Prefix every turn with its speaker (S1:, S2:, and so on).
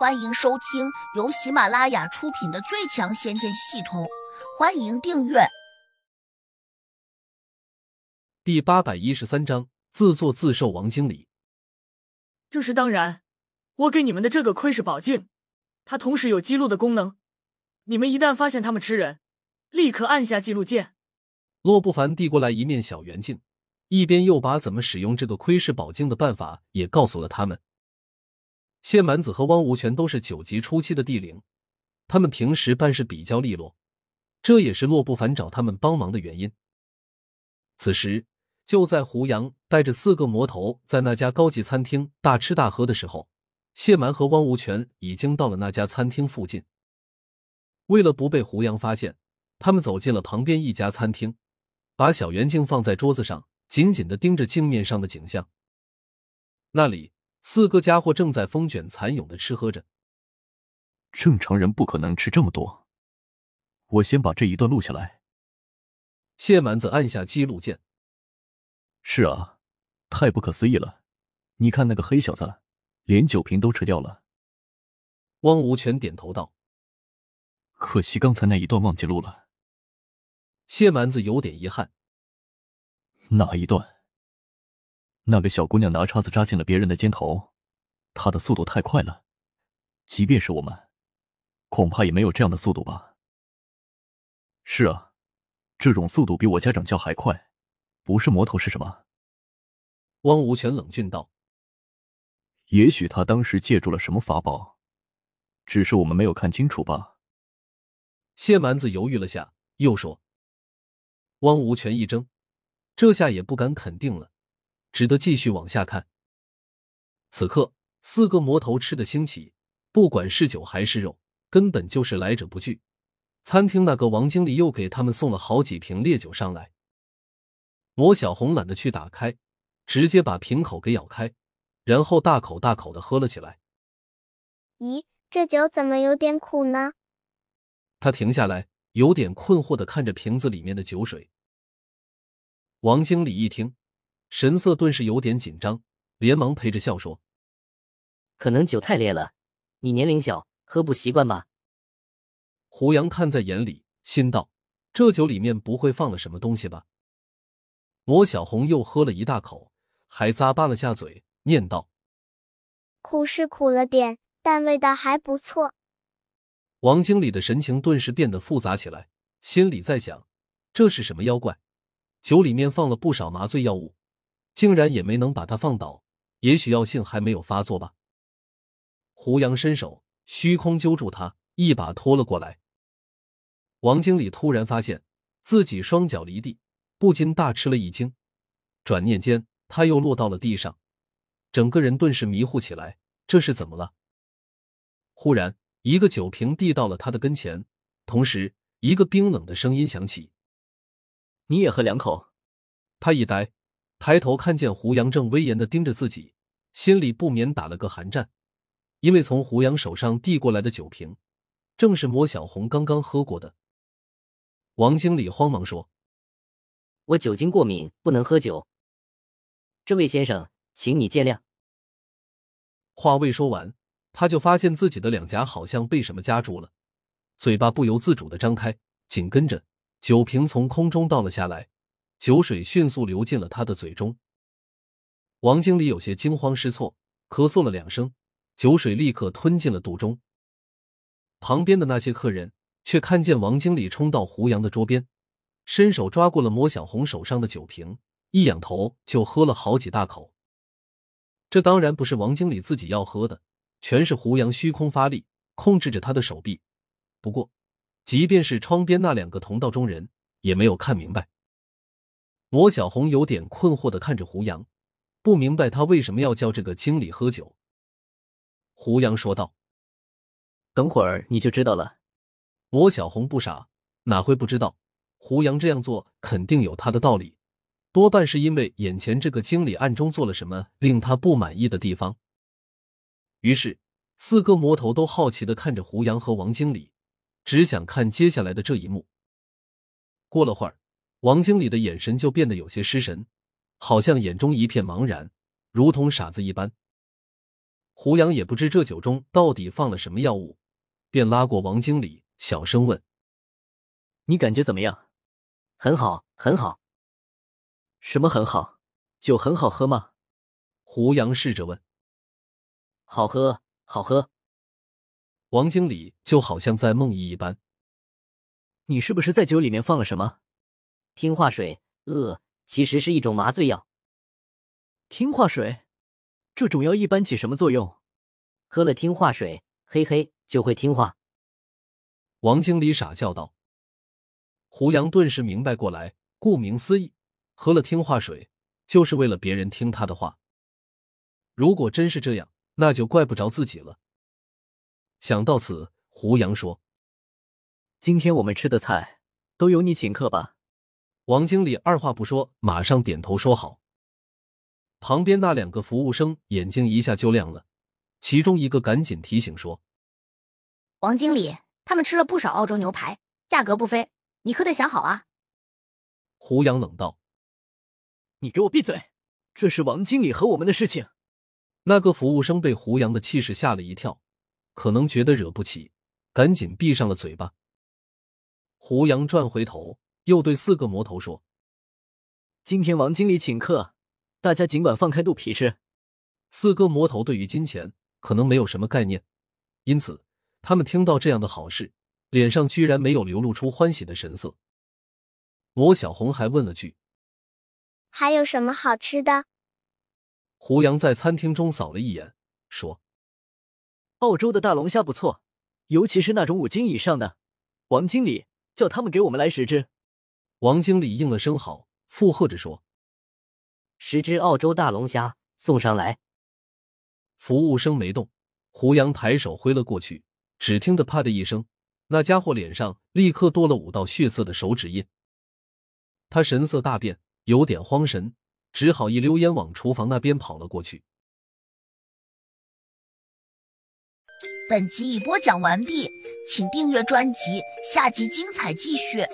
S1: 欢迎收听由喜马拉雅出品的《最强仙剑系统》，欢迎订阅。
S2: 第八百一十三章：自作自受。王经理，
S3: 这是当然。我给你们的这个窥视宝镜，它同时有记录的功能。你们一旦发现他们吃人，立刻按下记录键。
S2: 洛不凡递过来一面小圆镜，一边又把怎么使用这个窥视宝镜的办法也告诉了他们。谢满子和汪无权都是九级初期的地灵，他们平时办事比较利落，这也是洛不凡找他们帮忙的原因。此时，就在胡杨带着四个魔头在那家高级餐厅大吃大喝的时候，谢蛮和汪无权已经到了那家餐厅附近。为了不被胡杨发现，他们走进了旁边一家餐厅，把小圆镜放在桌子上，紧紧的盯着镜面上的景象。那里。四个家伙正在风卷残涌的吃喝着。
S4: 正常人不可能吃这么多。我先把这一段录下来。
S2: 谢蛮子按下记录键。
S4: 是啊，太不可思议了！你看那个黑小子，连酒瓶都吃掉了。
S2: 汪无权点头道：“
S4: 可惜刚才那一段忘记录了。”
S2: 谢蛮子有点遗憾。
S4: 哪一段？那个小姑娘拿叉子扎进了别人的肩头，她的速度太快了，即便是我们，恐怕也没有这样的速度吧。是啊，这种速度比我家长叫还快，不是魔头是什么？
S2: 汪无权冷峻道：“
S4: 也许他当时借助了什么法宝，只是我们没有看清楚吧。”
S2: 谢蛮子犹豫了下，又说：“汪无权一怔，这下也不敢肯定了。”只得继续往下看。此刻，四个魔头吃的兴起，不管是酒还是肉，根本就是来者不拒。餐厅那个王经理又给他们送了好几瓶烈酒上来。魔小红懒得去打开，直接把瓶口给咬开，然后大口大口的喝了起来。
S5: 咦，这酒怎么有点苦呢？
S2: 他停下来，有点困惑的看着瓶子里面的酒水。王经理一听。神色顿时有点紧张，连忙陪着笑说：“
S6: 可能酒太烈了，你年龄小，喝不习惯吧？”
S2: 胡杨看在眼里，心道：“这酒里面不会放了什么东西吧？”魔小红又喝了一大口，还咂巴了下嘴，念道：“
S5: 苦是苦了点，但味道还不错。”
S2: 王经理的神情顿时变得复杂起来，心里在想：这是什么妖怪？酒里面放了不少麻醉药物。竟然也没能把他放倒，也许药性还没有发作吧。胡杨伸手虚空揪住他，一把拖了过来。王经理突然发现自己双脚离地，不禁大吃了一惊。转念间，他又落到了地上，整个人顿时迷糊起来。这是怎么了？忽然，一个酒瓶递到了他的跟前，同时，一个冰冷的声音响起：“
S6: 你也喝两口。”
S2: 他一呆。抬头看见胡杨正威严的盯着自己，心里不免打了个寒战，因为从胡杨手上递过来的酒瓶，正是莫小红刚刚喝过的。王经理慌忙说：“
S6: 我酒精过敏，不能喝酒。这位先生，请你见谅。”
S2: 话未说完，他就发现自己的两颊好像被什么夹住了，嘴巴不由自主的张开，紧跟着酒瓶从空中倒了下来。酒水迅速流进了他的嘴中，王经理有些惊慌失措，咳嗽了两声，酒水立刻吞进了肚中。旁边的那些客人却看见王经理冲到胡杨的桌边，伸手抓过了莫小红手上的酒瓶，一仰头就喝了好几大口。这当然不是王经理自己要喝的，全是胡杨虚空发力控制着他的手臂。不过，即便是窗边那两个同道中人，也没有看明白。魔小红有点困惑的看着胡杨，不明白他为什么要叫这个经理喝酒。胡杨说道：“
S6: 等会儿你就知道了。”
S2: 罗小红不傻，哪会不知道？胡杨这样做肯定有他的道理，多半是因为眼前这个经理暗中做了什么令他不满意的地方。于是，四个魔头都好奇的看着胡杨和王经理，只想看接下来的这一幕。过了会儿。王经理的眼神就变得有些失神，好像眼中一片茫然，如同傻子一般。胡杨也不知这酒中到底放了什么药物，便拉过王经理，小声问：“
S7: 你感觉怎么样？”“
S6: 很好，很好。”“
S7: 什么很好？酒很好喝吗？”
S2: 胡杨试着问。
S6: “好喝，好喝。”
S2: 王经理就好像在梦呓一般。
S7: “你是不是在酒里面放了什么？”“
S6: 听话水，呃，其实是一种麻醉药。”“
S7: 听话水。”这种药一般起什么作用？
S6: 喝了听话水，嘿嘿，就会听话。
S2: 王经理傻笑道。胡杨顿时明白过来，顾名思义，喝了听话水就是为了别人听他的话。如果真是这样，那就怪不着自己了。想到此，胡杨说：“
S7: 今天我们吃的菜都由你请客吧。”
S2: 王经理二话不说，马上点头说好。旁边那两个服务生眼睛一下就亮了，其中一个赶紧提醒说：“
S1: 王经理，他们吃了不少澳洲牛排，价格不菲，你可得想好啊。”
S2: 胡杨冷道：“
S7: 你给我闭嘴！这是王经理和我们的事情。”
S2: 那个服务生被胡杨的气势吓了一跳，可能觉得惹不起，赶紧闭上了嘴巴。胡杨转回头，又对四个魔头说：“
S7: 今天王经理请客。”大家尽管放开肚皮吃。
S2: 四个魔头对于金钱可能没有什么概念，因此他们听到这样的好事，脸上居然没有流露出欢喜的神色。魔小红还问了句：“
S5: 还有什么好吃的？”
S2: 胡杨在餐厅中扫了一眼，说：“
S7: 澳洲的大龙虾不错，尤其是那种五斤以上的。王经理叫他们给我们来十只。”
S2: 王经理应了声好，附和着说。
S6: 十只澳洲大龙虾送上来。
S2: 服务生没动，胡杨抬手挥了过去，只听得“啪”的一声，那家伙脸上立刻多了五道血色的手指印。他神色大变，有点慌神，只好一溜烟往厨房那边跑了过去。
S1: 本集已播讲完毕，请订阅专辑，下集精彩继续。